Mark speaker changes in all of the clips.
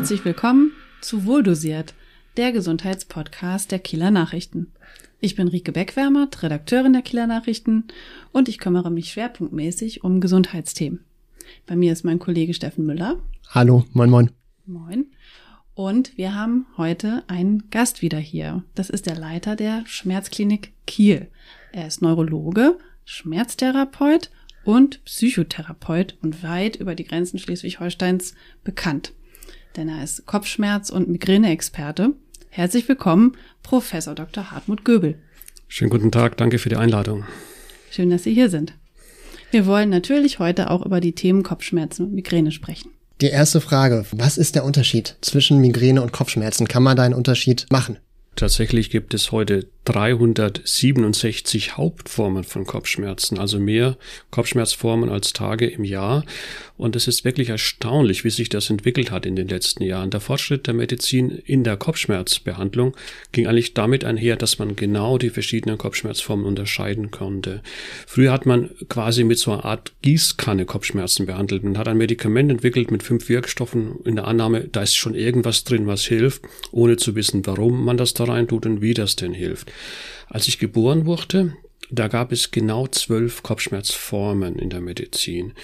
Speaker 1: Herzlich willkommen zu Wohldosiert, der Gesundheitspodcast der Kieler Nachrichten. Ich bin Rike Beckwärmert, Redakteurin der Kieler Nachrichten und ich kümmere mich schwerpunktmäßig um Gesundheitsthemen. Bei mir ist mein Kollege Steffen Müller.
Speaker 2: Hallo, moin moin.
Speaker 1: Moin. Und wir haben heute einen Gast wieder hier. Das ist der Leiter der Schmerzklinik Kiel. Er ist Neurologe, Schmerztherapeut und Psychotherapeut und weit über die Grenzen Schleswig-Holsteins bekannt. Denn er ist Kopfschmerz- und Migräne-Experte. Herzlich willkommen, Professor Dr. Hartmut Göbel.
Speaker 3: Schönen guten Tag, danke für die Einladung.
Speaker 1: Schön, dass Sie hier sind. Wir wollen natürlich heute auch über die Themen Kopfschmerzen und Migräne sprechen.
Speaker 2: Die erste Frage, was ist der Unterschied zwischen Migräne und Kopfschmerzen? Kann man da einen Unterschied machen?
Speaker 3: Tatsächlich gibt es heute 367 Hauptformen von Kopfschmerzen, also mehr Kopfschmerzformen als Tage im Jahr. Und es ist wirklich erstaunlich, wie sich das entwickelt hat in den letzten Jahren. Der Fortschritt der Medizin in der Kopfschmerzbehandlung ging eigentlich damit einher, dass man genau die verschiedenen Kopfschmerzformen unterscheiden konnte. Früher hat man quasi mit so einer Art Gießkanne Kopfschmerzen behandelt. Man hat ein Medikament entwickelt mit fünf Wirkstoffen in der Annahme, da ist schon irgendwas drin, was hilft, ohne zu wissen, warum man das da rein tut und wie das denn hilft. Als ich geboren wurde, da gab es genau zwölf Kopfschmerzformen in der Medizin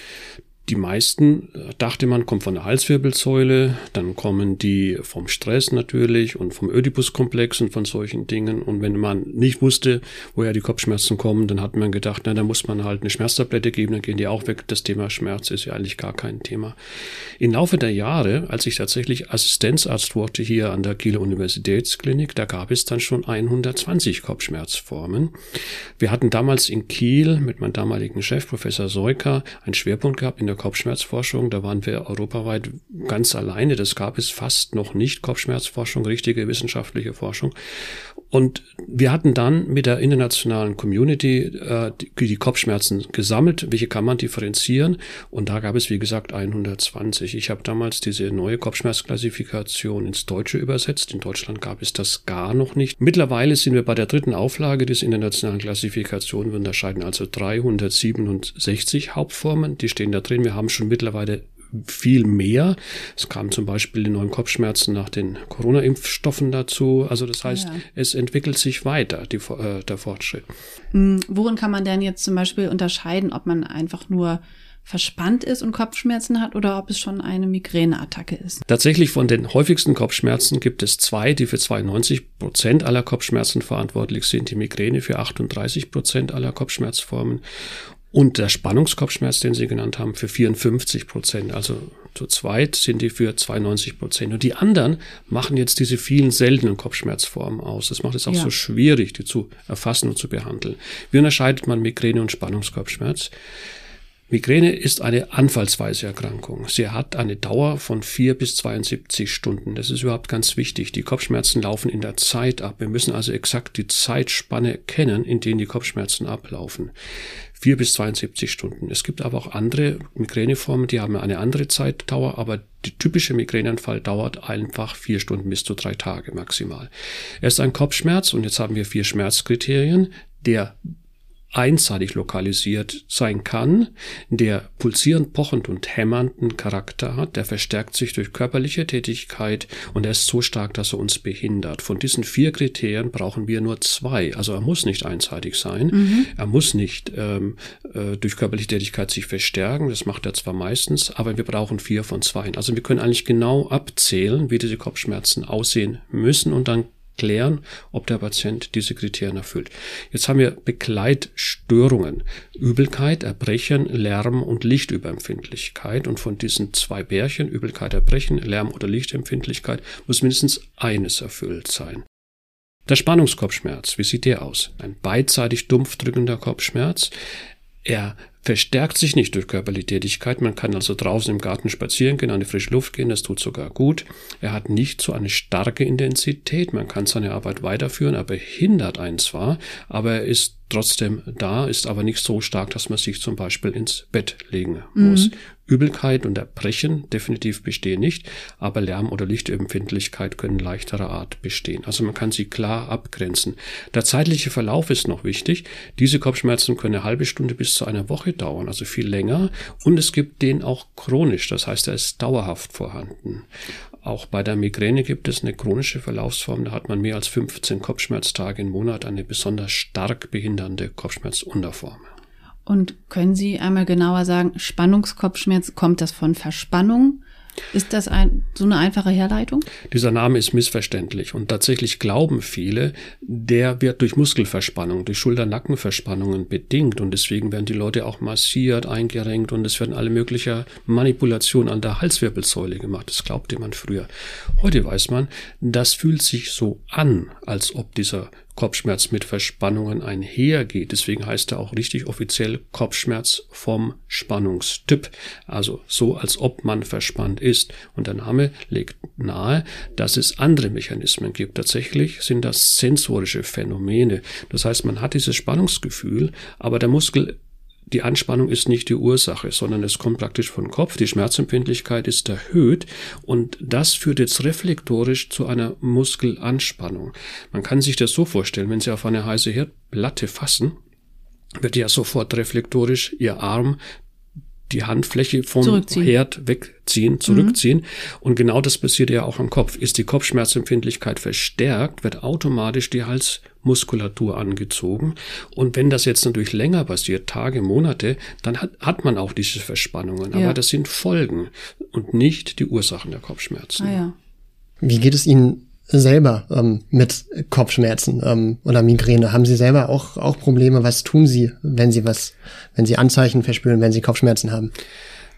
Speaker 3: die meisten äh, dachte man, kommt von der Halswirbelsäule, dann kommen die vom Stress natürlich und vom Ödipuskomplex und von solchen Dingen. Und wenn man nicht wusste, woher die Kopfschmerzen kommen, dann hat man gedacht, na, da muss man halt eine Schmerztablette geben, dann gehen die auch weg. Das Thema Schmerz ist ja eigentlich gar kein Thema. Im Laufe der Jahre, als ich tatsächlich Assistenzarzt wurde hier an der Kieler Universitätsklinik, da gab es dann schon 120 Kopfschmerzformen. Wir hatten damals in Kiel mit meinem damaligen Chef, Professor Seuker, einen Schwerpunkt gehabt in der Kopfschmerzforschung. Da waren wir europaweit ganz alleine. Das gab es fast noch nicht. Kopfschmerzforschung, richtige wissenschaftliche Forschung. Und wir hatten dann mit der internationalen Community äh, die, die, Kopfschmerzen gesammelt. Welche kann man differenzieren? Und da gab es, wie gesagt, 120. Ich habe damals diese neue Kopfschmerzklassifikation ins Deutsche übersetzt. In Deutschland gab es das gar noch nicht. Mittlerweile sind wir bei der dritten Auflage des internationalen Klassifikationen. Wir unterscheiden also 367 Hauptformen. Die stehen da drin. Wir haben schon mittlerweile viel mehr. Es kamen zum Beispiel die neuen Kopfschmerzen nach den Corona-Impfstoffen dazu. Also das heißt, ja. es entwickelt sich weiter, die, äh, der Fortschritt.
Speaker 1: Hm, worin kann man denn jetzt zum Beispiel unterscheiden, ob man einfach nur verspannt ist und Kopfschmerzen hat oder ob es schon eine Migräneattacke ist?
Speaker 3: Tatsächlich von den häufigsten Kopfschmerzen gibt es zwei, die für 92 Prozent aller Kopfschmerzen verantwortlich sind. Die Migräne für 38 Prozent aller Kopfschmerzformen und der Spannungskopfschmerz, den Sie genannt haben, für 54 Prozent. Also zu zweit sind die für 92 Prozent. Und die anderen machen jetzt diese vielen seltenen Kopfschmerzformen aus. Das macht es auch ja. so schwierig, die zu erfassen und zu behandeln. Wie unterscheidet man Migräne und Spannungskopfschmerz? Migräne ist eine anfallsweise Erkrankung. Sie hat eine Dauer von vier bis 72 Stunden. Das ist überhaupt ganz wichtig. Die Kopfschmerzen laufen in der Zeit ab. Wir müssen also exakt die Zeitspanne kennen, in denen die Kopfschmerzen ablaufen. Vier bis 72 Stunden. Es gibt aber auch andere Migräneformen, die haben eine andere Zeitdauer, aber die typische Migräneanfall dauert einfach vier Stunden bis zu drei Tage maximal. Er ist ein Kopfschmerz und jetzt haben wir vier Schmerzkriterien. Der einseitig lokalisiert sein kann, der pulsierend, pochend und hämmernden Charakter hat, der verstärkt sich durch körperliche Tätigkeit und er ist so stark, dass er uns behindert. Von diesen vier Kriterien brauchen wir nur zwei. Also er muss nicht einseitig sein, mhm. er muss nicht ähm, äh, durch körperliche Tätigkeit sich verstärken, das macht er zwar meistens, aber wir brauchen vier von zwei. Also wir können eigentlich genau abzählen, wie diese Kopfschmerzen aussehen müssen und dann klären, ob der Patient diese Kriterien erfüllt. Jetzt haben wir Begleitstörungen, Übelkeit, Erbrechen, Lärm und Lichtüberempfindlichkeit. Und von diesen zwei Bärchen, Übelkeit, Erbrechen, Lärm oder Lichtempfindlichkeit, muss mindestens eines erfüllt sein. Der Spannungskopfschmerz, wie sieht der aus? Ein beidseitig dumpf drückender Kopfschmerz. Er verstärkt sich nicht durch körperliche Tätigkeit. Man kann also draußen im Garten spazieren gehen, an die frische Luft gehen, das tut sogar gut. Er hat nicht so eine starke Intensität. Man kann seine Arbeit weiterführen, er behindert einen zwar, aber er ist trotzdem da, ist aber nicht so stark, dass man sich zum Beispiel ins Bett legen muss. Mhm. Übelkeit und Erbrechen definitiv bestehen nicht, aber Lärm- oder Lichtempfindlichkeit können leichterer Art bestehen. Also man kann sie klar abgrenzen. Der zeitliche Verlauf ist noch wichtig. Diese Kopfschmerzen können eine halbe Stunde bis zu einer Woche dauern, also viel länger. Und es gibt den auch chronisch, das heißt, er ist dauerhaft vorhanden. auch bei der Migräne gibt es eine chronische Verlaufsform, da hat man mehr als 15 Kopfschmerztage im Monat, eine besonders stark behindernde Kopfschmerzunterform.
Speaker 1: Und können Sie einmal genauer sagen, Spannungskopfschmerz, kommt das von Verspannung? Ist das ein, so eine einfache Herleitung?
Speaker 3: Dieser Name ist missverständlich und tatsächlich glauben viele, der wird durch Muskelverspannung, durch Schulter-Nackenverspannungen bedingt und deswegen werden die Leute auch massiert, eingerenkt und es werden alle möglichen Manipulationen an der Halswirbelsäule gemacht. Das glaubte man früher. Heute weiß man, das fühlt sich so an, als ob dieser Kopfschmerz mit Verspannungen einhergeht. Deswegen heißt er auch richtig offiziell Kopfschmerz vom Spannungstyp. Also so, als ob man verspannt ist. Und der Name legt nahe, dass es andere Mechanismen gibt. Tatsächlich sind das sensorische Phänomene. Das heißt, man hat dieses Spannungsgefühl, aber der Muskel die Anspannung ist nicht die Ursache, sondern es kommt praktisch von Kopf. Die Schmerzempfindlichkeit ist erhöht und das führt jetzt reflektorisch zu einer Muskelanspannung. Man kann sich das so vorstellen, wenn Sie auf eine heiße Herdplatte fassen, wird ja sofort reflektorisch Ihr Arm die Handfläche vom Herd wegziehen, zurückziehen. Mhm. Und genau das passiert ja auch am Kopf. Ist die Kopfschmerzempfindlichkeit verstärkt, wird automatisch die Halsmuskulatur angezogen. Und wenn das jetzt natürlich länger passiert, Tage, Monate, dann hat, hat man auch diese Verspannungen. Ja. Aber das sind Folgen und nicht die Ursachen der Kopfschmerzen.
Speaker 1: Ah, ja.
Speaker 2: Wie geht es Ihnen selber ähm, mit Kopfschmerzen ähm, oder Migräne? Haben Sie selber auch, auch Probleme? Was tun Sie, wenn Sie was, wenn Sie Anzeichen verspüren, wenn Sie Kopfschmerzen haben?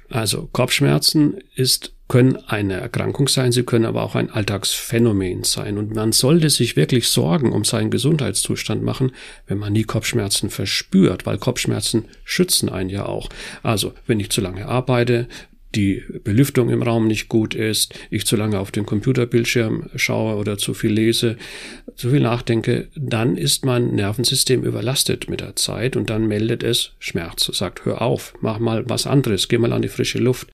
Speaker 3: Also Kopfschmerzen ist, können eine Erkrankung sein, sie können aber auch ein Alltagsphänomen sein. Und man sollte sich wirklich Sorgen um seinen Gesundheitszustand machen, wenn man nie Kopfschmerzen verspürt, weil Kopfschmerzen schützen einen ja auch. Also wenn ich zu lange arbeite, die Belüftung im Raum nicht gut ist, ich zu lange auf den Computerbildschirm schaue oder zu viel lese, zu viel nachdenke, dann ist mein Nervensystem überlastet mit der Zeit und dann meldet es Schmerz, sagt, hör auf, mach mal was anderes, geh mal an die frische Luft.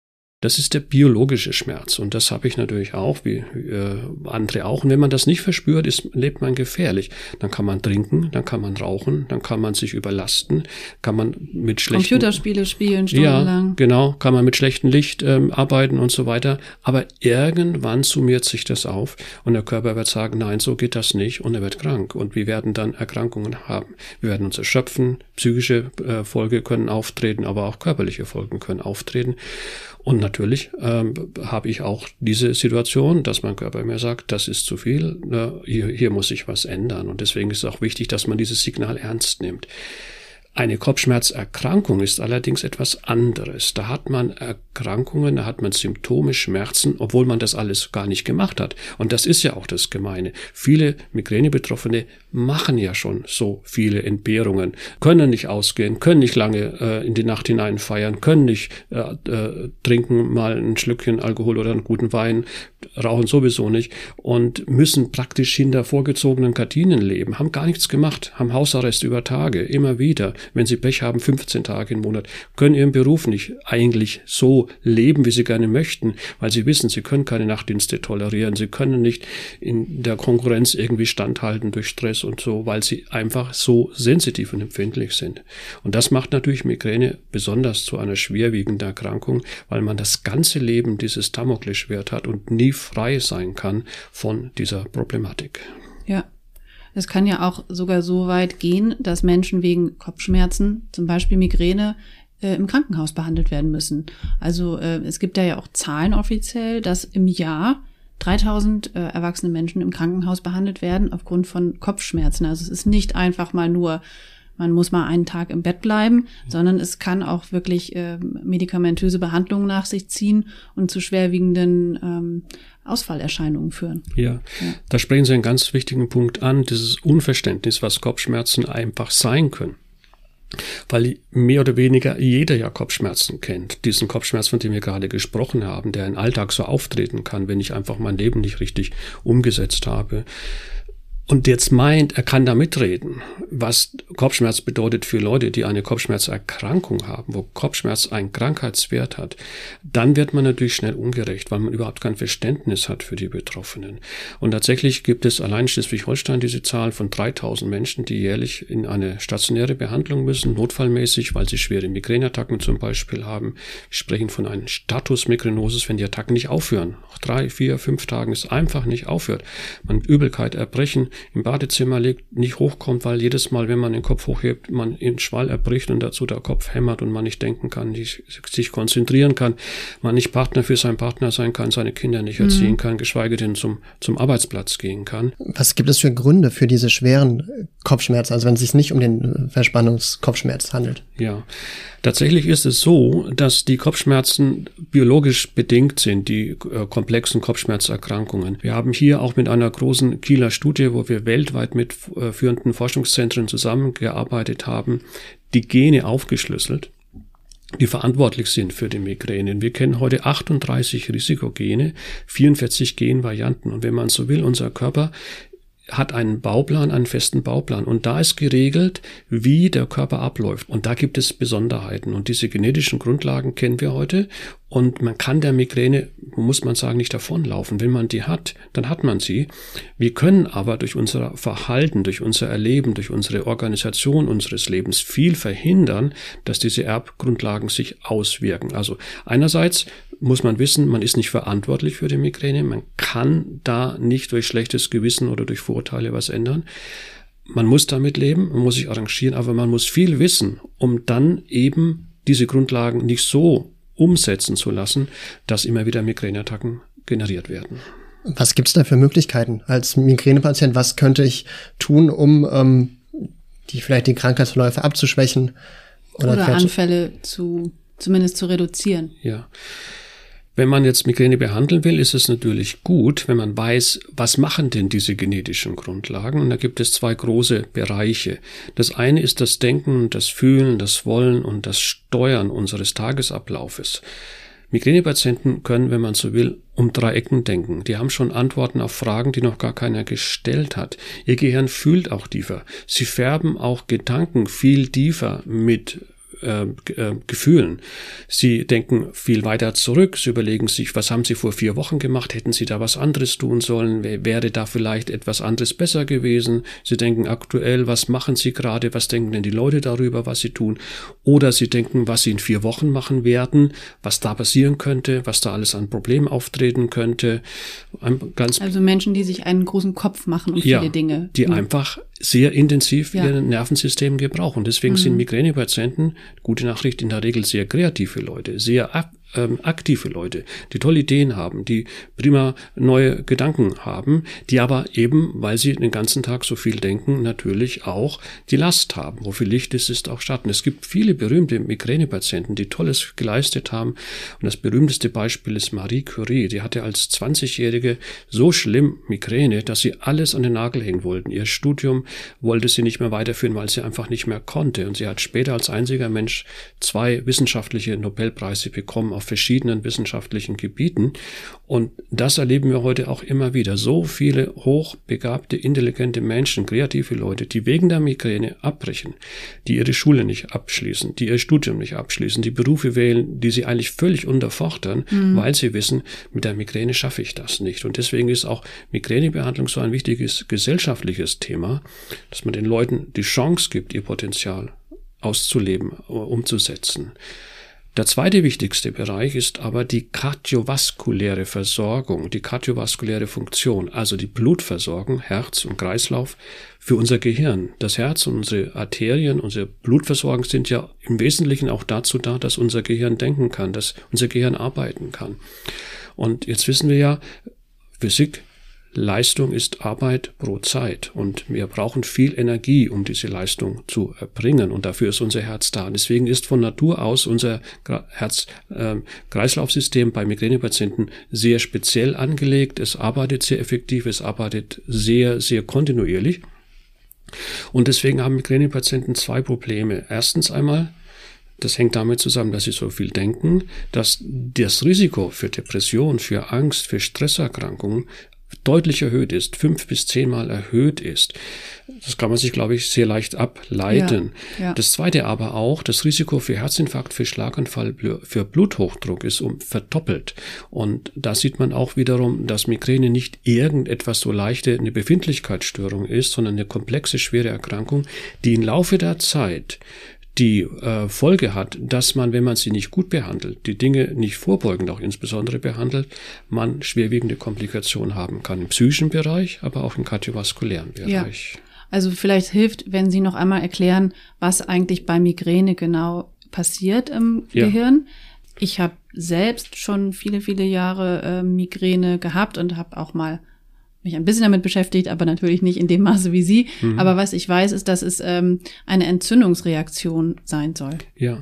Speaker 3: Das ist der biologische Schmerz und das habe ich natürlich auch, wie äh, andere auch. Und wenn man das nicht verspürt, ist, lebt man gefährlich. Dann kann man trinken, dann kann man rauchen, dann kann man sich überlasten, kann man mit schlechten
Speaker 1: Computerspiele spielen stundenlang.
Speaker 3: Ja, genau, kann man mit schlechtem Licht ähm, arbeiten und so weiter. Aber irgendwann summiert sich das auf und der Körper wird sagen, nein, so geht das nicht und er wird krank und wir werden dann Erkrankungen haben. Wir werden uns erschöpfen, psychische äh, Folge können auftreten, aber auch körperliche Folgen können auftreten. Und natürlich ähm, habe ich auch diese Situation, dass mein Körper mir sagt, das ist zu viel, ne, hier, hier muss sich was ändern. Und deswegen ist es auch wichtig, dass man dieses Signal ernst nimmt. Eine Kopfschmerzerkrankung ist allerdings etwas anderes. Da hat man Erkrankungen, da hat man Symptome, Schmerzen, obwohl man das alles gar nicht gemacht hat. Und das ist ja auch das Gemeine. Viele Migränebetroffene machen ja schon so viele Entbehrungen, können nicht ausgehen, können nicht lange äh, in die Nacht hinein feiern, können nicht äh, äh, trinken mal ein Schlückchen Alkohol oder einen guten Wein, rauchen sowieso nicht und müssen praktisch hinter vorgezogenen Gardinen leben, haben gar nichts gemacht, haben Hausarrest über Tage, immer wieder wenn sie Pech haben, 15 Tage im Monat, können ihren Beruf nicht eigentlich so leben, wie sie gerne möchten, weil sie wissen, sie können keine Nachtdienste tolerieren, sie können nicht in der Konkurrenz irgendwie standhalten durch Stress und so, weil sie einfach so sensitiv und empfindlich sind. Und das macht natürlich Migräne besonders zu einer schwerwiegenden Erkrankung, weil man das ganze Leben dieses Damoklesschwert hat und nie frei sein kann von dieser Problematik.
Speaker 1: Ja, es kann ja auch sogar so weit gehen, dass Menschen wegen Kopfschmerzen, zum Beispiel Migräne, äh, im Krankenhaus behandelt werden müssen. Also äh, es gibt da ja auch Zahlen offiziell, dass im Jahr 3000 äh, erwachsene Menschen im Krankenhaus behandelt werden aufgrund von Kopfschmerzen. Also es ist nicht einfach mal nur man muss mal einen Tag im Bett bleiben, sondern es kann auch wirklich äh, medikamentöse Behandlungen nach sich ziehen und zu schwerwiegenden ähm, Ausfallerscheinungen führen.
Speaker 3: Ja. ja, da sprechen Sie einen ganz wichtigen Punkt an, dieses Unverständnis, was Kopfschmerzen einfach sein können. Weil mehr oder weniger jeder ja Kopfschmerzen kennt. Diesen Kopfschmerz, von dem wir gerade gesprochen haben, der im Alltag so auftreten kann, wenn ich einfach mein Leben nicht richtig umgesetzt habe und jetzt meint, er kann da mitreden, was Kopfschmerz bedeutet für Leute, die eine Kopfschmerzerkrankung haben, wo Kopfschmerz einen Krankheitswert hat, dann wird man natürlich schnell ungerecht, weil man überhaupt kein Verständnis hat für die Betroffenen. Und tatsächlich gibt es allein Schleswig-Holstein diese Zahl von 3000 Menschen, die jährlich in eine stationäre Behandlung müssen, notfallmäßig, weil sie schwere Migräneattacken zum Beispiel haben. Wir sprechen von einem Status Migrenosis, wenn die Attacken nicht aufhören. Nach drei, vier, fünf Tagen es einfach nicht aufhört. Man Übelkeit, Erbrechen, im Badezimmer liegt, nicht hochkommt, weil jedes Mal, wenn man den Kopf hochhebt, man in Schwall erbricht und dazu der Kopf hämmert und man nicht denken kann, nicht, sich konzentrieren kann, man nicht Partner für seinen Partner sein kann, seine Kinder nicht mhm. erziehen kann, geschweige denn zum, zum Arbeitsplatz gehen kann.
Speaker 2: Was gibt es für Gründe für diese schweren Kopfschmerzen, also wenn es sich nicht um den Verspannungskopfschmerz handelt?
Speaker 3: Ja, tatsächlich ist es so, dass die Kopfschmerzen biologisch bedingt sind, die äh, komplexen Kopfschmerzerkrankungen. Wir haben hier auch mit einer großen Kieler Studie, wo wir weltweit mit äh, führenden Forschungszentren zusammengearbeitet haben, die Gene aufgeschlüsselt die verantwortlich sind für die Migränen. Wir kennen heute 38 Risikogene, 44 Genvarianten. Und wenn man so will, unser Körper hat einen Bauplan, einen festen Bauplan. Und da ist geregelt, wie der Körper abläuft. Und da gibt es Besonderheiten. Und diese genetischen Grundlagen kennen wir heute. Und man kann der Migräne, muss man sagen, nicht davonlaufen. Wenn man die hat, dann hat man sie. Wir können aber durch unser Verhalten, durch unser Erleben, durch unsere Organisation unseres Lebens viel verhindern, dass diese Erbgrundlagen sich auswirken. Also einerseits muss man wissen, man ist nicht verantwortlich für die Migräne. Man kann da nicht durch schlechtes Gewissen oder durch Vorurteile was ändern. Man muss damit leben, man muss sich arrangieren, aber man muss viel wissen, um dann eben diese Grundlagen nicht so umsetzen zu lassen, dass immer wieder Migräneattacken generiert werden.
Speaker 2: Was gibt's da für Möglichkeiten als Migränepatient? Was könnte ich tun, um ähm, die vielleicht die Krankheitsverläufe abzuschwächen
Speaker 1: oder, oder Anfälle zu zumindest zu reduzieren?
Speaker 3: Ja. Wenn man jetzt Migräne behandeln will, ist es natürlich gut, wenn man weiß, was machen denn diese genetischen Grundlagen. Und da gibt es zwei große Bereiche. Das eine ist das Denken, das Fühlen, das Wollen und das Steuern unseres Tagesablaufes. Migränepatienten können, wenn man so will, um drei Ecken denken. Die haben schon Antworten auf Fragen, die noch gar keiner gestellt hat. Ihr Gehirn fühlt auch tiefer. Sie färben auch Gedanken viel tiefer mit äh, äh, Gefühlen. Sie denken viel weiter zurück. Sie überlegen sich, was haben Sie vor vier Wochen gemacht? Hätten Sie da was anderes tun sollen? Wäre da vielleicht etwas anderes besser gewesen? Sie denken aktuell, was machen Sie gerade? Was denken denn die Leute darüber, was Sie tun? Oder Sie denken, was Sie in vier Wochen machen werden, was da passieren könnte, was da alles an Problemen auftreten könnte.
Speaker 1: also Menschen, die sich einen großen Kopf machen um ja, viele Dinge.
Speaker 3: Die mhm. einfach sehr intensiv ja. ihr Nervensystem gebrauchen. Deswegen mhm. sind Migränepatienten, gute Nachricht, in der Regel sehr kreative Leute, sehr ähm, aktive Leute, die tolle Ideen haben, die prima neue Gedanken haben, die aber eben, weil sie den ganzen Tag so viel denken, natürlich auch die Last haben. Wo viel Licht ist, ist auch Schatten. Es gibt viele berühmte Migränepatienten, die Tolles geleistet haben. Und das berühmteste Beispiel ist Marie Curie. Die hatte als 20-Jährige so schlimm Migräne, dass sie alles an den Nagel hängen wollten. Ihr Studium wollte sie nicht mehr weiterführen, weil sie einfach nicht mehr konnte. Und sie hat später als einziger Mensch zwei wissenschaftliche Nobelpreise bekommen auf verschiedenen wissenschaftlichen Gebieten. Und das erleben wir heute auch immer wieder. So viele hochbegabte, intelligente Menschen, kreative Leute, die wegen der Migräne abbrechen, die ihre Schule nicht abschließen, die ihr Studium nicht abschließen, die Berufe wählen, die sie eigentlich völlig unterfordern, mhm. weil sie wissen, mit der Migräne schaffe ich das nicht. Und deswegen ist auch Migränebehandlung so ein wichtiges gesellschaftliches Thema, dass man den Leuten die Chance gibt, ihr Potenzial auszuleben, umzusetzen. Der zweite wichtigste Bereich ist aber die kardiovaskuläre Versorgung, die kardiovaskuläre Funktion, also die Blutversorgung, Herz und Kreislauf für unser Gehirn. Das Herz und unsere Arterien, unsere Blutversorgung sind ja im Wesentlichen auch dazu da, dass unser Gehirn denken kann, dass unser Gehirn arbeiten kann. Und jetzt wissen wir ja, Physik Leistung ist Arbeit pro Zeit und wir brauchen viel Energie, um diese Leistung zu erbringen und dafür ist unser Herz da. deswegen ist von Natur aus unser Herz-Kreislauf-System ähm, bei Migränepatienten sehr speziell angelegt. Es arbeitet sehr effektiv, es arbeitet sehr, sehr kontinuierlich. Und deswegen haben Migränepatienten zwei Probleme. Erstens einmal, das hängt damit zusammen, dass sie so viel denken, dass das Risiko für Depression, für Angst, für Stresserkrankungen deutlich erhöht ist, fünf bis zehnmal erhöht ist. Das kann man sich, glaube ich, sehr leicht ableiten. Ja, ja. Das zweite aber auch, das Risiko für Herzinfarkt, für Schlaganfall, für Bluthochdruck ist um verdoppelt. Und da sieht man auch wiederum, dass Migräne nicht irgendetwas so leichte, eine Befindlichkeitsstörung ist, sondern eine komplexe, schwere Erkrankung, die im Laufe der Zeit die äh, Folge hat, dass man, wenn man sie nicht gut behandelt, die Dinge nicht vorbeugend auch insbesondere behandelt, man schwerwiegende Komplikationen haben kann im psychischen Bereich, aber auch im kardiovaskulären Bereich.
Speaker 1: Ja. Also vielleicht hilft, wenn Sie noch einmal erklären, was eigentlich bei Migräne genau passiert im ja. Gehirn. Ich habe selbst schon viele, viele Jahre äh, Migräne gehabt und habe auch mal mich ein bisschen damit beschäftigt, aber natürlich nicht in dem Maße wie Sie. Mhm. Aber was ich weiß, ist, dass es ähm, eine Entzündungsreaktion sein soll.
Speaker 3: Ja.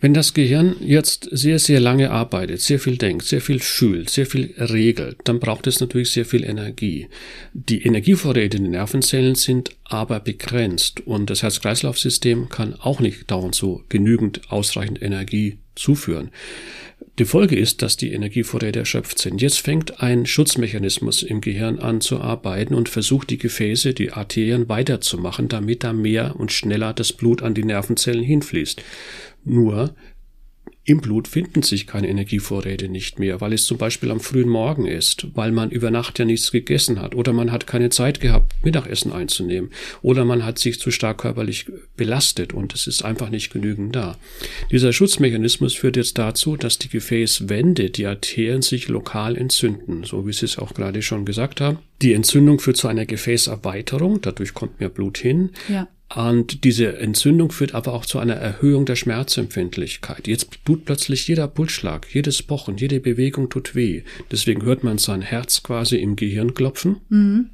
Speaker 3: Wenn das Gehirn jetzt sehr, sehr lange arbeitet, sehr viel denkt, sehr viel fühlt, sehr viel regelt, dann braucht es natürlich sehr viel Energie. Die Energievorräte in den Nervenzellen sind aber begrenzt und das Herz-Kreislauf-System kann auch nicht dauernd so genügend ausreichend Energie zuführen. Die Folge ist, dass die Energievorräte erschöpft sind. Jetzt fängt ein Schutzmechanismus im Gehirn an zu arbeiten und versucht die Gefäße, die Arterien weiterzumachen, damit da mehr und schneller das Blut an die Nervenzellen hinfließt. Nur im Blut finden sich keine Energievorräte nicht mehr, weil es zum Beispiel am frühen Morgen ist, weil man über Nacht ja nichts gegessen hat oder man hat keine Zeit gehabt, Mittagessen einzunehmen oder man hat sich zu stark körperlich belastet und es ist einfach nicht genügend da. Dieser Schutzmechanismus führt jetzt dazu, dass die Gefäßwände, die Arterien sich lokal entzünden, so wie Sie es auch gerade schon gesagt haben. Die Entzündung führt zu einer Gefäßerweiterung, dadurch kommt mehr Blut hin. Ja. Und diese Entzündung führt aber auch zu einer Erhöhung der Schmerzempfindlichkeit. Jetzt tut plötzlich jeder Pulsschlag, jedes Pochen, jede Bewegung tut weh. Deswegen hört man sein Herz quasi im Gehirn klopfen. Mhm.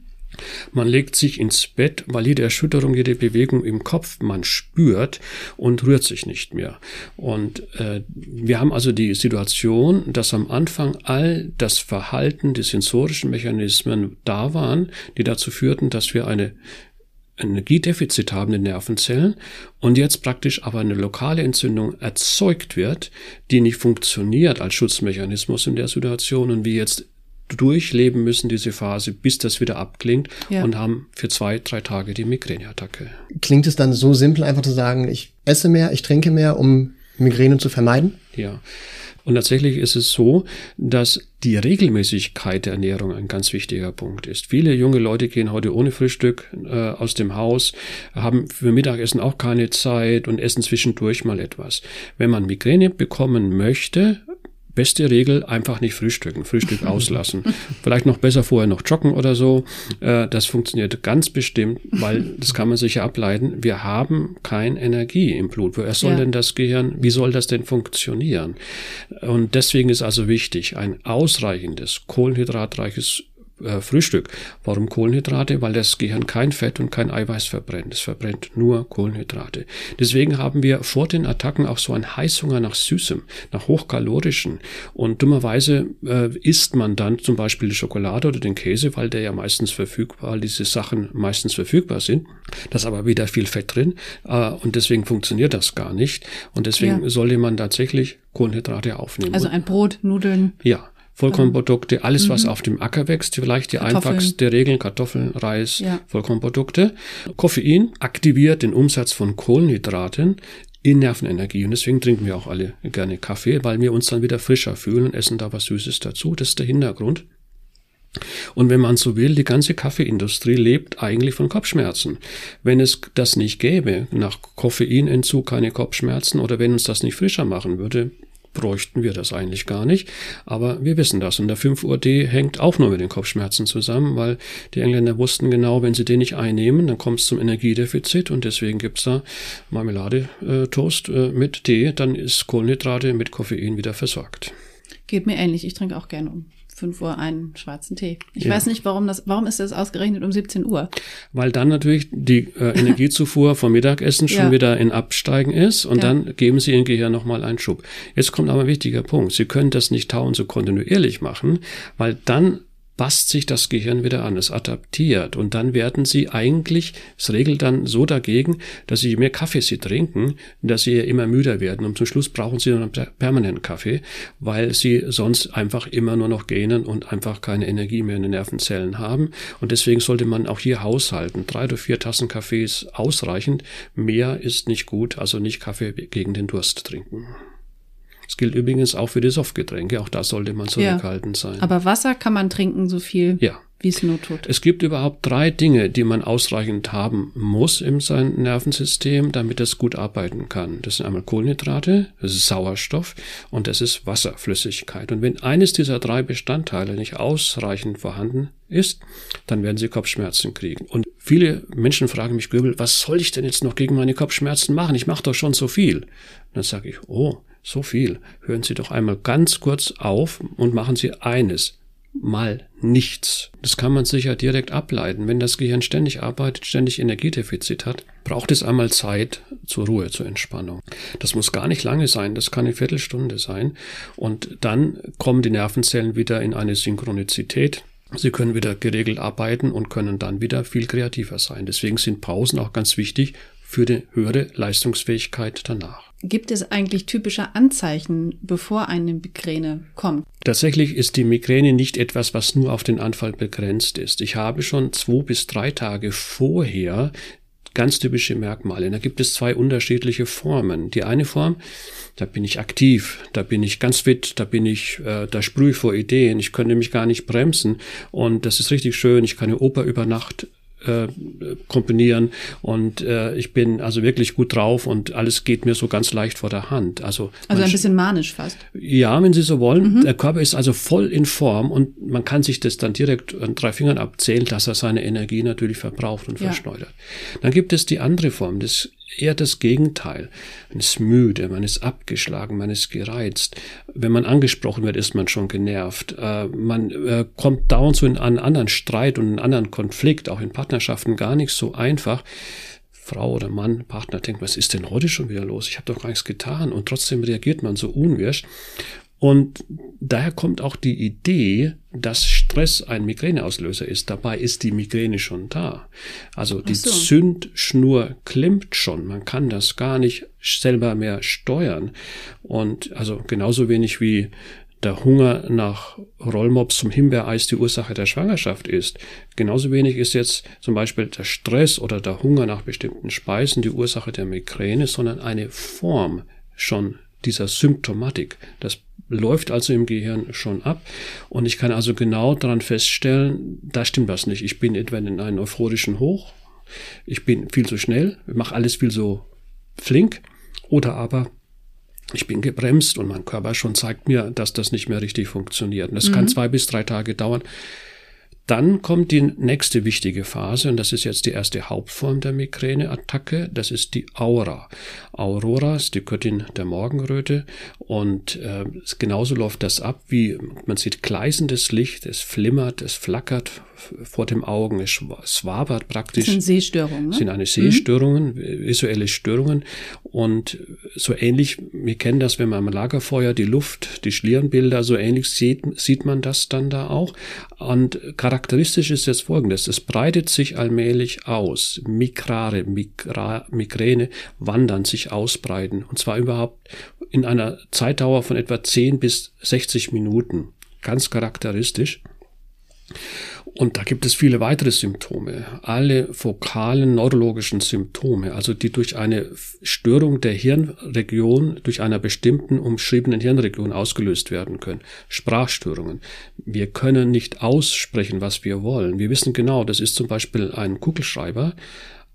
Speaker 3: Man legt sich ins Bett, weil jede Erschütterung, jede Bewegung im Kopf man spürt und rührt sich nicht mehr. Und äh, wir haben also die Situation, dass am Anfang all das Verhalten, die sensorischen Mechanismen da waren, die dazu führten, dass wir eine Energiedefizit haben in Nervenzellen und jetzt praktisch aber eine lokale Entzündung erzeugt wird, die nicht funktioniert als Schutzmechanismus in der Situation und wir jetzt durchleben müssen diese Phase, bis das wieder abklingt ja. und haben für zwei, drei Tage die Migräneattacke.
Speaker 2: Klingt es dann so simpel, einfach zu sagen, ich esse mehr, ich trinke mehr, um Migräne zu vermeiden?
Speaker 3: Ja. Und tatsächlich ist es so, dass die Regelmäßigkeit der Ernährung ein ganz wichtiger Punkt ist. Viele junge Leute gehen heute ohne Frühstück äh, aus dem Haus, haben für Mittagessen auch keine Zeit und essen zwischendurch mal etwas. Wenn man Migräne bekommen möchte, Beste Regel, einfach nicht frühstücken, Frühstück auslassen. Vielleicht noch besser vorher noch joggen oder so. Äh, das funktioniert ganz bestimmt, weil das kann man sicher ableiten. Wir haben keine Energie im Blut. Woher soll ja. denn das Gehirn, wie soll das denn funktionieren? Und deswegen ist also wichtig, ein ausreichendes, kohlenhydratreiches äh, Frühstück. Warum Kohlenhydrate? Weil das Gehirn kein Fett und kein Eiweiß verbrennt. Es verbrennt nur Kohlenhydrate. Deswegen haben wir vor den Attacken auch so einen Heißhunger nach Süßem, nach Hochkalorischen. Und dummerweise äh, isst man dann zum Beispiel die Schokolade oder den Käse, weil der ja meistens verfügbar, weil diese Sachen meistens verfügbar sind. Da ist aber wieder viel Fett drin äh, und deswegen funktioniert das gar nicht. Und deswegen ja. sollte man tatsächlich Kohlenhydrate aufnehmen.
Speaker 1: Also ein Brot, Nudeln.
Speaker 3: Ja, Vollkornprodukte, alles, was mhm. auf dem Acker wächst, vielleicht die Kartoffeln. einfachste Regeln, Kartoffeln, Reis, ja. Vollkornprodukte. Koffein aktiviert den Umsatz von Kohlenhydraten in Nervenenergie. Und deswegen trinken wir auch alle gerne Kaffee, weil wir uns dann wieder frischer fühlen und essen da was Süßes dazu. Das ist der Hintergrund. Und wenn man so will, die ganze Kaffeeindustrie lebt eigentlich von Kopfschmerzen. Wenn es das nicht gäbe, nach Koffeinentzug keine Kopfschmerzen oder wenn uns das nicht frischer machen würde, bräuchten wir das eigentlich gar nicht. Aber wir wissen das. Und der 5 Uhr D hängt auch nur mit den Kopfschmerzen zusammen, weil die Engländer wussten genau, wenn sie den nicht einnehmen, dann kommt es zum Energiedefizit und deswegen gibt's da Marmelade-Toast äh, mit Tee, dann ist Kohlenhydrate mit Koffein wieder versorgt.
Speaker 1: Geht mir ähnlich. Ich trinke auch gerne um 5 Uhr einen schwarzen Tee. Ich ja. weiß nicht, warum das, warum ist das ausgerechnet um 17 Uhr?
Speaker 3: Weil dann natürlich die äh, Energiezufuhr vom Mittagessen schon ja. wieder in Absteigen ist und ja. dann geben Sie Ihrem Gehirn nochmal einen Schub. Jetzt kommt aber ein wichtiger Punkt. Sie können das nicht tausend so kontinuierlich machen, weil dann passt sich das Gehirn wieder an, es adaptiert. Und dann werden sie eigentlich, es regelt dann so dagegen, dass sie je mehr Kaffee sie trinken, dass sie immer müder werden. Und zum Schluss brauchen sie dann permanent Kaffee, weil sie sonst einfach immer nur noch gähnen und einfach keine Energie mehr in den Nervenzellen haben. Und deswegen sollte man auch hier haushalten. Drei oder vier Tassen Kaffee ist ausreichend, mehr ist nicht gut, also nicht Kaffee gegen den Durst trinken. Das gilt übrigens auch für die Softgetränke. Auch da sollte man zurückhaltend ja. sein.
Speaker 1: Aber Wasser kann man trinken, so viel,
Speaker 3: ja.
Speaker 1: wie es nur tut.
Speaker 3: Es gibt überhaupt drei Dinge, die man ausreichend haben muss in seinem Nervensystem, damit es gut arbeiten kann. Das sind einmal Kohlenhydrate, das ist Sauerstoff und das ist Wasserflüssigkeit. Und wenn eines dieser drei Bestandteile nicht ausreichend vorhanden ist, dann werden sie Kopfschmerzen kriegen. Und viele Menschen fragen mich, Göbel, was soll ich denn jetzt noch gegen meine Kopfschmerzen machen? Ich mache doch schon so viel. Und dann sage ich, oh, so viel. Hören Sie doch einmal ganz kurz auf und machen Sie eines. Mal nichts. Das kann man sicher direkt ableiten. Wenn das Gehirn ständig arbeitet, ständig Energiedefizit hat, braucht es einmal Zeit zur Ruhe, zur Entspannung. Das muss gar nicht lange sein, das kann eine Viertelstunde sein. Und dann kommen die Nervenzellen wieder in eine Synchronizität. Sie können wieder geregelt arbeiten und können dann wieder viel kreativer sein. Deswegen sind Pausen auch ganz wichtig für die höhere Leistungsfähigkeit danach.
Speaker 1: Gibt es eigentlich typische Anzeichen, bevor eine Migräne kommt?
Speaker 3: Tatsächlich ist die Migräne nicht etwas, was nur auf den Anfall begrenzt ist. Ich habe schon zwei bis drei Tage vorher ganz typische Merkmale. Da gibt es zwei unterschiedliche Formen. Die eine Form, da bin ich aktiv, da bin ich ganz fit, da bin ich, äh, da sprühe ich vor Ideen, ich könnte mich gar nicht bremsen und das ist richtig schön. Ich kann eine Oper über Nacht äh, komponieren und äh, ich bin also wirklich gut drauf und alles geht mir so ganz leicht vor der Hand. Also,
Speaker 1: also ein bisschen manisch fast.
Speaker 3: Ja, wenn Sie so wollen. Mhm. Der Körper ist also voll in Form und man kann sich das dann direkt an drei Fingern abzählen, dass er seine Energie natürlich verbraucht und ja. verschleudert. Dann gibt es die andere Form, das eher das Gegenteil. Man ist müde, man ist abgeschlagen, man ist gereizt. Wenn man angesprochen wird, ist man schon genervt. Äh, man äh, kommt dauernd so in einen anderen Streit und einen anderen Konflikt, auch in Partnerschaften gar nicht so einfach. Frau oder Mann, Partner denkt, was ist denn heute schon wieder los? Ich habe doch gar nichts getan. Und trotzdem reagiert man so unwirsch. Und daher kommt auch die Idee, dass Stress ein Migräneauslöser ist. Dabei ist die Migräne schon da. Also die so. Zündschnur klimmt schon. Man kann das gar nicht selber mehr steuern. Und also genauso wenig wie der Hunger nach Rollmops zum Himbeereis die Ursache der Schwangerschaft ist. Genauso wenig ist jetzt zum Beispiel der Stress oder der Hunger nach bestimmten Speisen die Ursache der Migräne, sondern eine Form schon dieser Symptomatik. Das läuft also im Gehirn schon ab. Und ich kann also genau daran feststellen, da stimmt was nicht. Ich bin etwa in einem euphorischen Hoch. Ich bin viel zu schnell, mache alles viel so flink. Oder aber ich bin gebremst und mein Körper schon zeigt mir, dass das nicht mehr richtig funktioniert. Und das mhm. kann zwei bis drei Tage dauern. Dann kommt die nächste wichtige Phase und das ist jetzt die erste Hauptform der Migräneattacke. Das ist die Aura. Aurora ist die Göttin der Morgenröte und äh, genauso läuft das ab, wie man sieht gleißendes Licht, es flimmert, es flackert vor dem Augen, es, es wabert praktisch. Das
Speaker 1: sind Sehstörungen.
Speaker 3: Ne? sind eine Sehstörungen, mhm. visuelle Störungen und so ähnlich, wir kennen das, wenn man am Lagerfeuer die Luft, die Schlierenbilder, so ähnlich sieht, sieht man das dann da auch. Und charakteristisch ist jetzt folgendes, es breitet sich allmählich aus, Migrare, Migra, Migräne wandern sich ausbreiten und zwar überhaupt in einer Zeitdauer von etwa 10 bis 60 Minuten. Ganz charakteristisch. Und da gibt es viele weitere Symptome. Alle fokalen neurologischen Symptome, also die durch eine Störung der Hirnregion, durch einer bestimmten umschriebenen Hirnregion ausgelöst werden können. Sprachstörungen. Wir können nicht aussprechen, was wir wollen. Wir wissen genau, das ist zum Beispiel ein Kugelschreiber,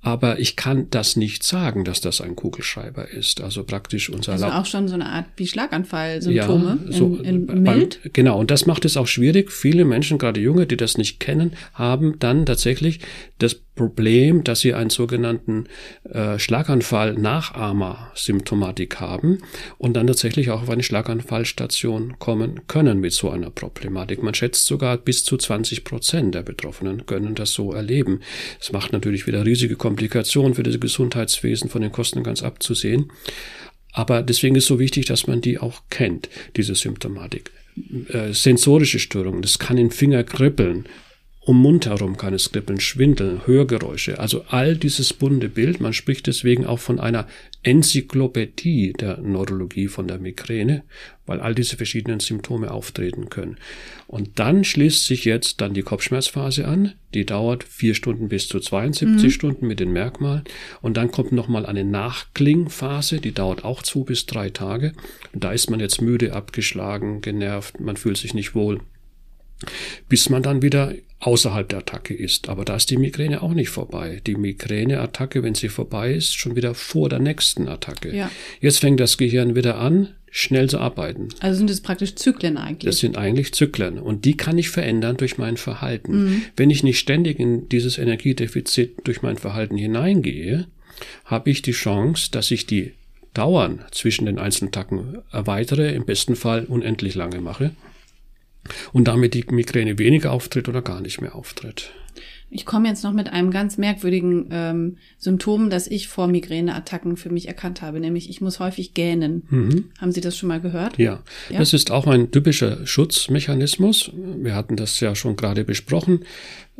Speaker 3: aber ich kann das nicht sagen, dass das ein Kugelschreiber ist. Also praktisch unser
Speaker 1: Also auch schon so eine Art wie Schlaganfall-Symptome
Speaker 3: ja, so,
Speaker 1: in, in mild.
Speaker 3: Beim, genau, und das macht es auch schwierig. Viele Menschen, gerade Junge, die das nicht kennen, haben dann tatsächlich das Problem, dass sie einen sogenannten äh, Schlaganfall-Nachahmer-Symptomatik haben und dann tatsächlich auch auf eine Schlaganfallstation kommen können mit so einer Problematik. Man schätzt sogar bis zu 20 Prozent der Betroffenen können das so erleben. Es macht natürlich wieder riesige Komplikationen für das Gesundheitswesen, von den Kosten ganz abzusehen. Aber deswegen ist so wichtig, dass man die auch kennt, diese Symptomatik. Äh, sensorische Störungen, das kann den Finger kribbeln, um Mund herum kann es kribbeln, Schwindeln, Hörgeräusche. Also all dieses bunte Bild. Man spricht deswegen auch von einer Enzyklopädie der Neurologie von der Migräne, weil all diese verschiedenen Symptome auftreten können. Und dann schließt sich jetzt dann die Kopfschmerzphase an. Die dauert vier Stunden bis zu 72 mhm. Stunden mit den Merkmalen. Und dann kommt nochmal eine Nachklingphase, die dauert auch zwei bis drei Tage. Und da ist man jetzt müde, abgeschlagen, genervt, man fühlt sich nicht wohl bis man dann wieder außerhalb der Attacke ist. Aber da ist die Migräne auch nicht vorbei. Die Migräneattacke, wenn sie vorbei ist, schon wieder vor der nächsten Attacke. Ja. Jetzt fängt das Gehirn wieder an, schnell zu arbeiten.
Speaker 1: Also sind das praktisch Zyklen eigentlich?
Speaker 3: Das sind eigentlich Zyklen. Und die kann ich verändern durch mein Verhalten. Mhm. Wenn ich nicht ständig in dieses Energiedefizit durch mein Verhalten hineingehe, habe ich die Chance, dass ich die Dauern zwischen den einzelnen Tacken erweitere, im besten Fall unendlich lange mache und damit die Migräne weniger auftritt oder gar nicht mehr auftritt.
Speaker 1: Ich komme jetzt noch mit einem ganz merkwürdigen ähm, Symptom, das ich vor Migräneattacken für mich erkannt habe, nämlich ich muss häufig gähnen. Mhm. Haben Sie das schon mal gehört?
Speaker 3: Ja. ja, das ist auch ein typischer Schutzmechanismus. Wir hatten das ja schon gerade besprochen.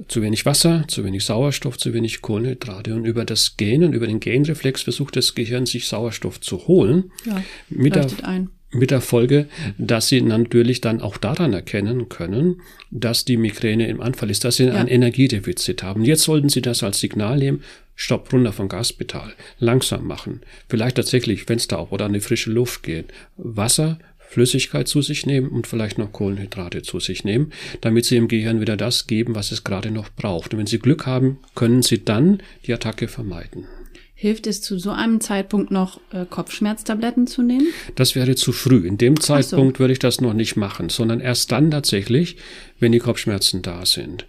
Speaker 3: Zu wenig Wasser, zu wenig Sauerstoff, zu wenig Kohlenhydrate. Und über das Gähnen, über den Gähnreflex versucht das Gehirn, sich Sauerstoff zu holen.
Speaker 1: Ja, mit der, ein
Speaker 3: mit der Folge, dass sie natürlich dann auch daran erkennen können, dass die Migräne im Anfall ist, dass sie ja. ein Energiedefizit haben. Jetzt sollten sie das als Signal nehmen, stopp runter vom Gaspedal, langsam machen, vielleicht tatsächlich Fenster auf oder an die frische Luft gehen, Wasser, Flüssigkeit zu sich nehmen und vielleicht noch Kohlenhydrate zu sich nehmen, damit sie im Gehirn wieder das geben, was es gerade noch braucht. Und wenn sie Glück haben, können sie dann die Attacke vermeiden.
Speaker 1: Hilft es zu so einem Zeitpunkt noch, äh, Kopfschmerztabletten zu nehmen?
Speaker 3: Das wäre zu früh. In dem Zeitpunkt so. würde ich das noch nicht machen, sondern erst dann tatsächlich, wenn die Kopfschmerzen da sind.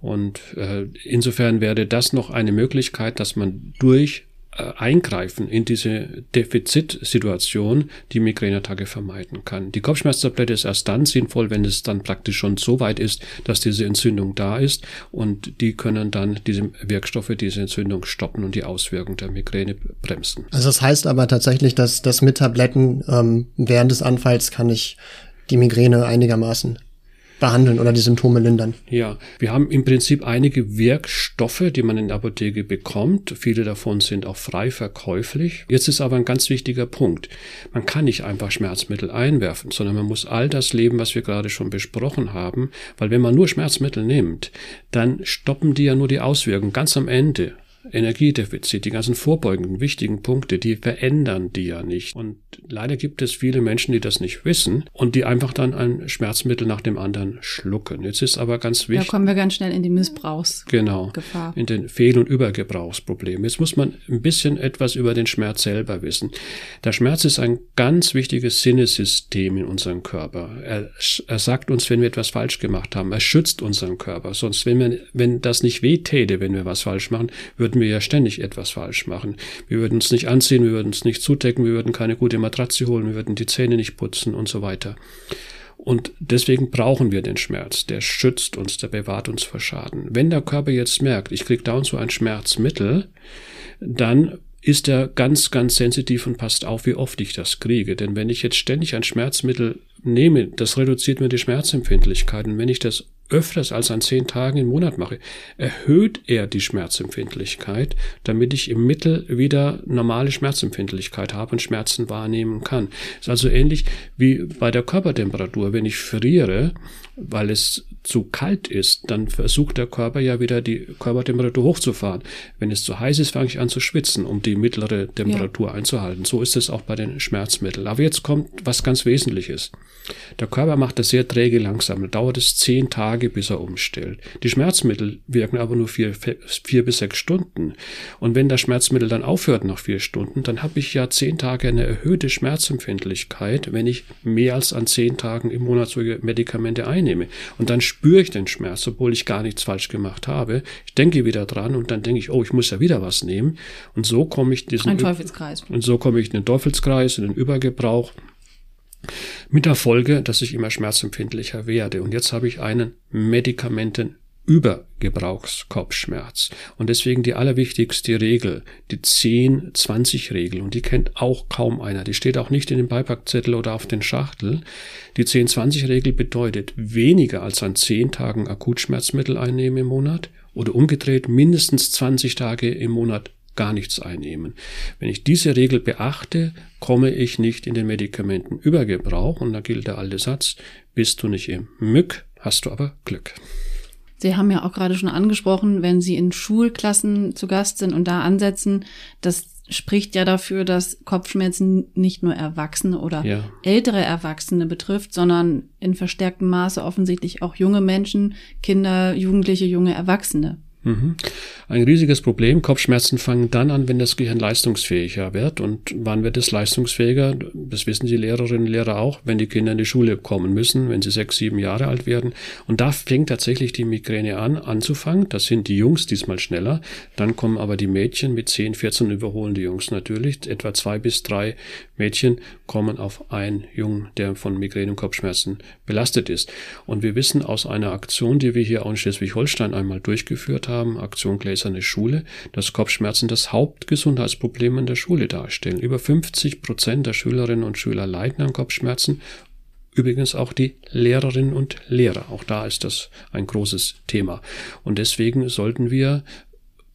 Speaker 3: Und äh, insofern wäre das noch eine Möglichkeit, dass man durch eingreifen in diese Defizitsituation, die Migräneattacke vermeiden kann. Die Kopfschmerztablette ist erst dann sinnvoll, wenn es dann praktisch schon so weit ist, dass diese Entzündung da ist und die können dann diese Wirkstoffe diese Entzündung stoppen und die Auswirkungen der Migräne bremsen.
Speaker 2: Also das heißt aber tatsächlich, dass das mit Tabletten ähm, während des Anfalls kann ich die Migräne einigermaßen behandeln oder die Symptome lindern.
Speaker 3: Ja, wir haben im Prinzip einige Wirkstoffe, die man in der Apotheke bekommt. Viele davon sind auch frei verkäuflich. Jetzt ist aber ein ganz wichtiger Punkt. Man kann nicht einfach Schmerzmittel einwerfen, sondern man muss all das leben, was wir gerade schon besprochen haben, weil wenn man nur Schmerzmittel nimmt, dann stoppen die ja nur die Auswirkungen ganz am Ende. Energiedefizit, die ganzen vorbeugenden wichtigen Punkte, die verändern die ja nicht. Und leider gibt es viele Menschen, die das nicht wissen und die einfach dann ein Schmerzmittel nach dem anderen schlucken. Jetzt ist aber ganz wichtig.
Speaker 1: Da kommen wir ganz schnell in die Missbrauchsgefahr.
Speaker 3: Genau. In den Fehl- und Übergebrauchsproblemen. Jetzt muss man ein bisschen etwas über den Schmerz selber wissen. Der Schmerz ist ein ganz wichtiges Sinnesystem in unserem Körper. Er, er sagt uns, wenn wir etwas falsch gemacht haben. Er schützt unseren Körper. Sonst, wenn, wir, wenn das nicht wehtäte, wenn wir was falsch machen, würden würden wir ja ständig etwas falsch machen. Wir würden uns nicht anziehen, wir würden uns nicht zudecken, wir würden keine gute Matratze holen, wir würden die Zähne nicht putzen und so weiter. Und deswegen brauchen wir den Schmerz. Der schützt uns, der bewahrt uns vor Schaden. Wenn der Körper jetzt merkt, ich kriege dauernd so ein Schmerzmittel, dann ist er ganz, ganz sensitiv und passt auf, wie oft ich das kriege. Denn wenn ich jetzt ständig ein Schmerzmittel nehme, das reduziert mir die Schmerzempfindlichkeit. Und wenn ich das öfters als an zehn Tagen im Monat mache, erhöht er die Schmerzempfindlichkeit, damit ich im Mittel wieder normale Schmerzempfindlichkeit habe und Schmerzen wahrnehmen kann. Ist also ähnlich wie bei der Körpertemperatur. Wenn ich friere, weil es zu kalt ist, dann versucht der Körper ja wieder die Körpertemperatur hochzufahren. Wenn es zu heiß ist, fange ich an zu schwitzen, um die mittlere Temperatur ja. einzuhalten. So ist es auch bei den Schmerzmitteln. Aber jetzt kommt was ganz Wesentliches. Der Körper macht das sehr träge langsam. Da dauert es zehn Tage, bis er umstellt. Die Schmerzmittel wirken aber nur vier, vier bis sechs Stunden. Und wenn das Schmerzmittel dann aufhört nach vier Stunden, dann habe ich ja zehn Tage eine erhöhte Schmerzempfindlichkeit, wenn ich mehr als an zehn Tagen im Monat solche Medikamente einnehme. Und dann spüre ich den Schmerz, obwohl ich gar nichts falsch gemacht habe. Ich denke wieder dran und dann denke ich, oh, ich muss ja wieder was nehmen. Und so komme ich diesen
Speaker 1: Ein Teufelskreis.
Speaker 3: Und so komme ich in den Teufelskreis, in den Übergebrauch. Mit der Folge, dass ich immer schmerzempfindlicher werde. Und jetzt habe ich einen Medikamenten Übergebrauchskopfschmerz. Und deswegen die allerwichtigste Regel, die 10-20-Regel. Und die kennt auch kaum einer. Die steht auch nicht in dem Beipackzettel oder auf den Schachtel. Die 10-20-Regel bedeutet weniger als an 10 Tagen Akutschmerzmittel einnehmen im Monat oder umgedreht mindestens 20 Tage im Monat gar nichts einnehmen. Wenn ich diese Regel beachte, komme ich nicht in den Medikamentenübergebrauch und da gilt der alte Satz, bist du nicht im Mück, hast du aber Glück.
Speaker 1: Sie haben ja auch gerade schon angesprochen, wenn Sie in Schulklassen zu Gast sind und da ansetzen, das spricht ja dafür, dass Kopfschmerzen nicht nur Erwachsene oder ja. ältere Erwachsene betrifft, sondern in verstärktem Maße offensichtlich auch junge Menschen, Kinder, Jugendliche, junge Erwachsene.
Speaker 3: Mhm. Ein riesiges Problem. Kopfschmerzen fangen dann an, wenn das Gehirn leistungsfähiger wird. Und wann wird es leistungsfähiger? Das wissen die Lehrerinnen und Lehrer auch, wenn die Kinder in die Schule kommen müssen, wenn sie sechs, sieben Jahre alt werden. Und da fängt tatsächlich die Migräne an, anzufangen. Das sind die Jungs diesmal schneller. Dann kommen aber die Mädchen mit 10, 14 überholen die Jungs natürlich. Etwa zwei bis drei Mädchen kommen auf einen Jungen, der von Migräne und Kopfschmerzen belastet ist. Und wir wissen aus einer Aktion, die wir hier auch in Schleswig-Holstein einmal durchgeführt haben, haben, Aktion Gläserne Schule, dass Kopfschmerzen das Hauptgesundheitsproblem in der Schule darstellen. Über 50 Prozent der Schülerinnen und Schüler leiden an Kopfschmerzen. Übrigens auch die Lehrerinnen und Lehrer. Auch da ist das ein großes Thema. Und deswegen sollten wir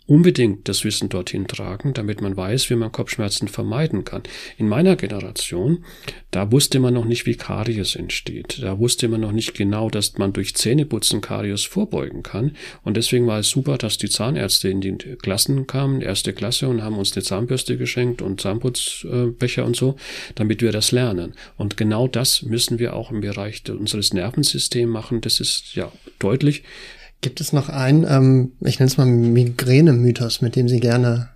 Speaker 3: unbedingt das Wissen dorthin tragen, damit man weiß, wie man Kopfschmerzen vermeiden kann. In meiner Generation, da wusste man noch nicht, wie Karies entsteht. Da wusste man noch nicht genau, dass man durch Zähneputzen Karies vorbeugen kann. Und deswegen war es super, dass die Zahnärzte in die Klassen kamen, erste Klasse, und haben uns eine Zahnbürste geschenkt und Zahnputzbecher und so, damit wir das lernen. Und genau das müssen wir auch im Bereich unseres Nervensystems machen. Das ist ja deutlich.
Speaker 2: Gibt es noch einen, ähm, ich nenne es mal Migräne-Mythos, mit dem Sie gerne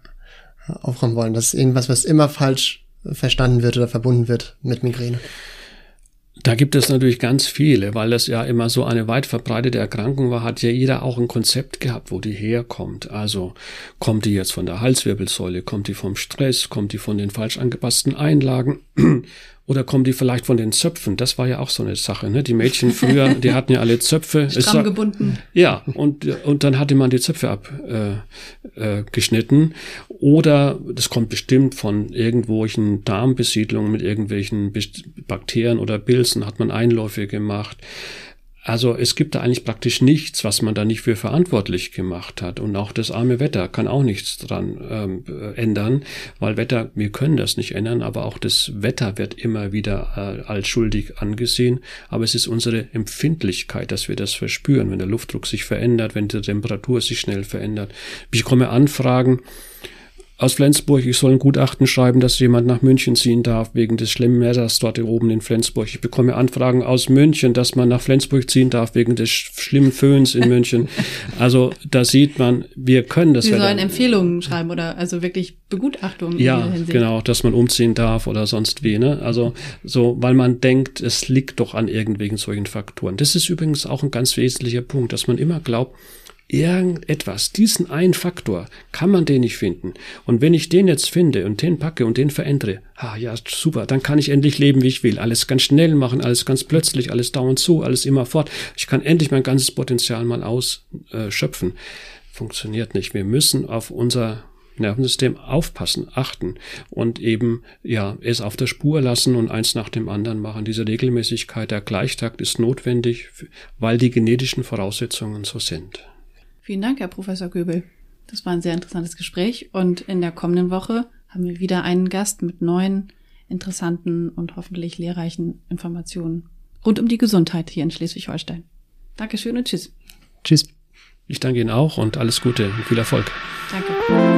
Speaker 2: aufräumen wollen? Das ist irgendwas, was immer falsch verstanden wird oder verbunden wird mit Migräne.
Speaker 3: Da gibt es natürlich ganz viele, weil das ja immer so eine weit verbreitete Erkrankung war, hat ja jeder auch ein Konzept gehabt, wo die herkommt. Also kommt die jetzt von der Halswirbelsäule, kommt die vom Stress, kommt die von den falsch angepassten Einlagen oder kommen die vielleicht von den Zöpfen? Das war ja auch so eine Sache. Ne? Die Mädchen früher, die hatten ja alle Zöpfe.
Speaker 1: Stramm gebunden.
Speaker 3: Ja, und, und dann hatte man die Zöpfe abgeschnitten. Äh, äh, oder das kommt bestimmt von irgendwelchen Darmbesiedlungen mit irgendwelchen Bakterien oder Pilzen, hat man Einläufe gemacht. Also es gibt da eigentlich praktisch nichts, was man da nicht für verantwortlich gemacht hat. Und auch das arme Wetter kann auch nichts dran ähm, ändern, weil Wetter, wir können das nicht ändern, aber auch das Wetter wird immer wieder äh, als schuldig angesehen. Aber es ist unsere Empfindlichkeit, dass wir das verspüren, wenn der Luftdruck sich verändert, wenn die Temperatur sich schnell verändert. Ich komme Anfragen, aus Flensburg, ich soll ein Gutachten schreiben, dass jemand nach München ziehen darf, wegen des schlimmen Wetters dort oben in Flensburg. Ich bekomme Anfragen aus München, dass man nach Flensburg ziehen darf, wegen des schlimmen Föhns in München. Also da sieht man, wir können das.
Speaker 1: Sie sollen Empfehlungen schreiben oder also wirklich Begutachtungen.
Speaker 3: Ja, genau, dass man umziehen darf oder sonst wie. Ne? Also so, weil man denkt, es liegt doch an irgendwelchen solchen Faktoren. Das ist übrigens auch ein ganz wesentlicher Punkt, dass man immer glaubt, irgendetwas, diesen einen Faktor, kann man den nicht finden. Und wenn ich den jetzt finde und den packe und den verändere, ah ja, super, dann kann ich endlich leben, wie ich will. Alles ganz schnell machen, alles ganz plötzlich, alles dauernd zu, alles immer fort. Ich kann endlich mein ganzes Potenzial mal ausschöpfen. Funktioniert nicht. Wir müssen auf unser Nervensystem aufpassen, achten und eben ja es auf der Spur lassen und eins nach dem anderen machen. Diese Regelmäßigkeit, der Gleichtakt ist notwendig, weil die genetischen Voraussetzungen so sind.
Speaker 1: Vielen Dank, Herr Professor Göbel. Das war ein sehr interessantes Gespräch und in der kommenden Woche haben wir wieder einen Gast mit neuen, interessanten und hoffentlich lehrreichen Informationen rund um die Gesundheit hier in Schleswig-Holstein. Dankeschön und tschüss.
Speaker 2: Tschüss.
Speaker 3: Ich danke Ihnen auch und alles Gute und viel Erfolg.
Speaker 1: Danke.